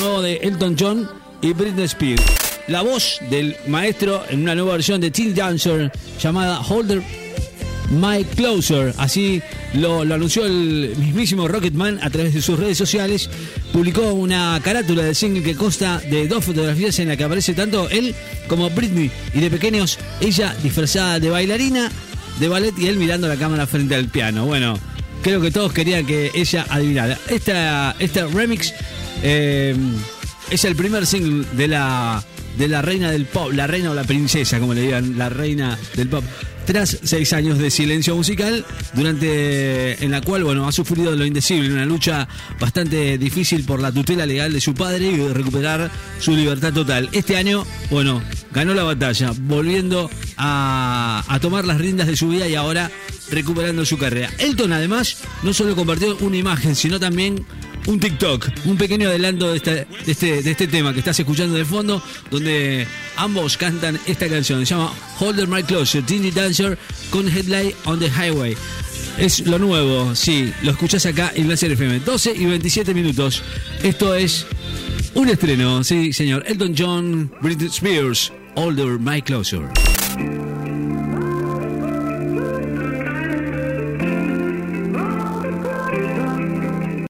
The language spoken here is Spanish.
nuevo de Elton John y Britney Spears. La voz del maestro en una nueva versión de Teen Dancer llamada Holder My Closer. Así lo, anunció el mismísimo Rocketman a través de sus redes sociales. Publicó una carátula del single que consta de dos fotografías en la que aparece tanto él como Britney. Y de pequeños, ella disfrazada de bailarina de ballet y él mirando la cámara frente al piano. Bueno, creo que todos querían que ella adivinara. Esta, este remix eh, es el primer single de la, de la reina del pop, la reina o la princesa, como le digan, la reina del pop. Tras seis años de silencio musical, durante en la cual bueno ha sufrido lo indecible, una lucha bastante difícil por la tutela legal de su padre y recuperar su libertad total. Este año, bueno, ganó la batalla, volviendo a, a tomar las riendas de su vida y ahora recuperando su carrera. Elton además no solo compartió una imagen, sino también un TikTok, un pequeño adelanto de este, de este, tema que estás escuchando de fondo, donde ambos cantan esta canción. Se llama Holder My Closer, Teeny Dancer con Headlight on the Highway. Es lo nuevo, sí, lo escuchás acá en Láser FM. 12 y 27 minutos. Esto es un estreno, sí, señor. Elton John, Britney Spears, Holder My Closer.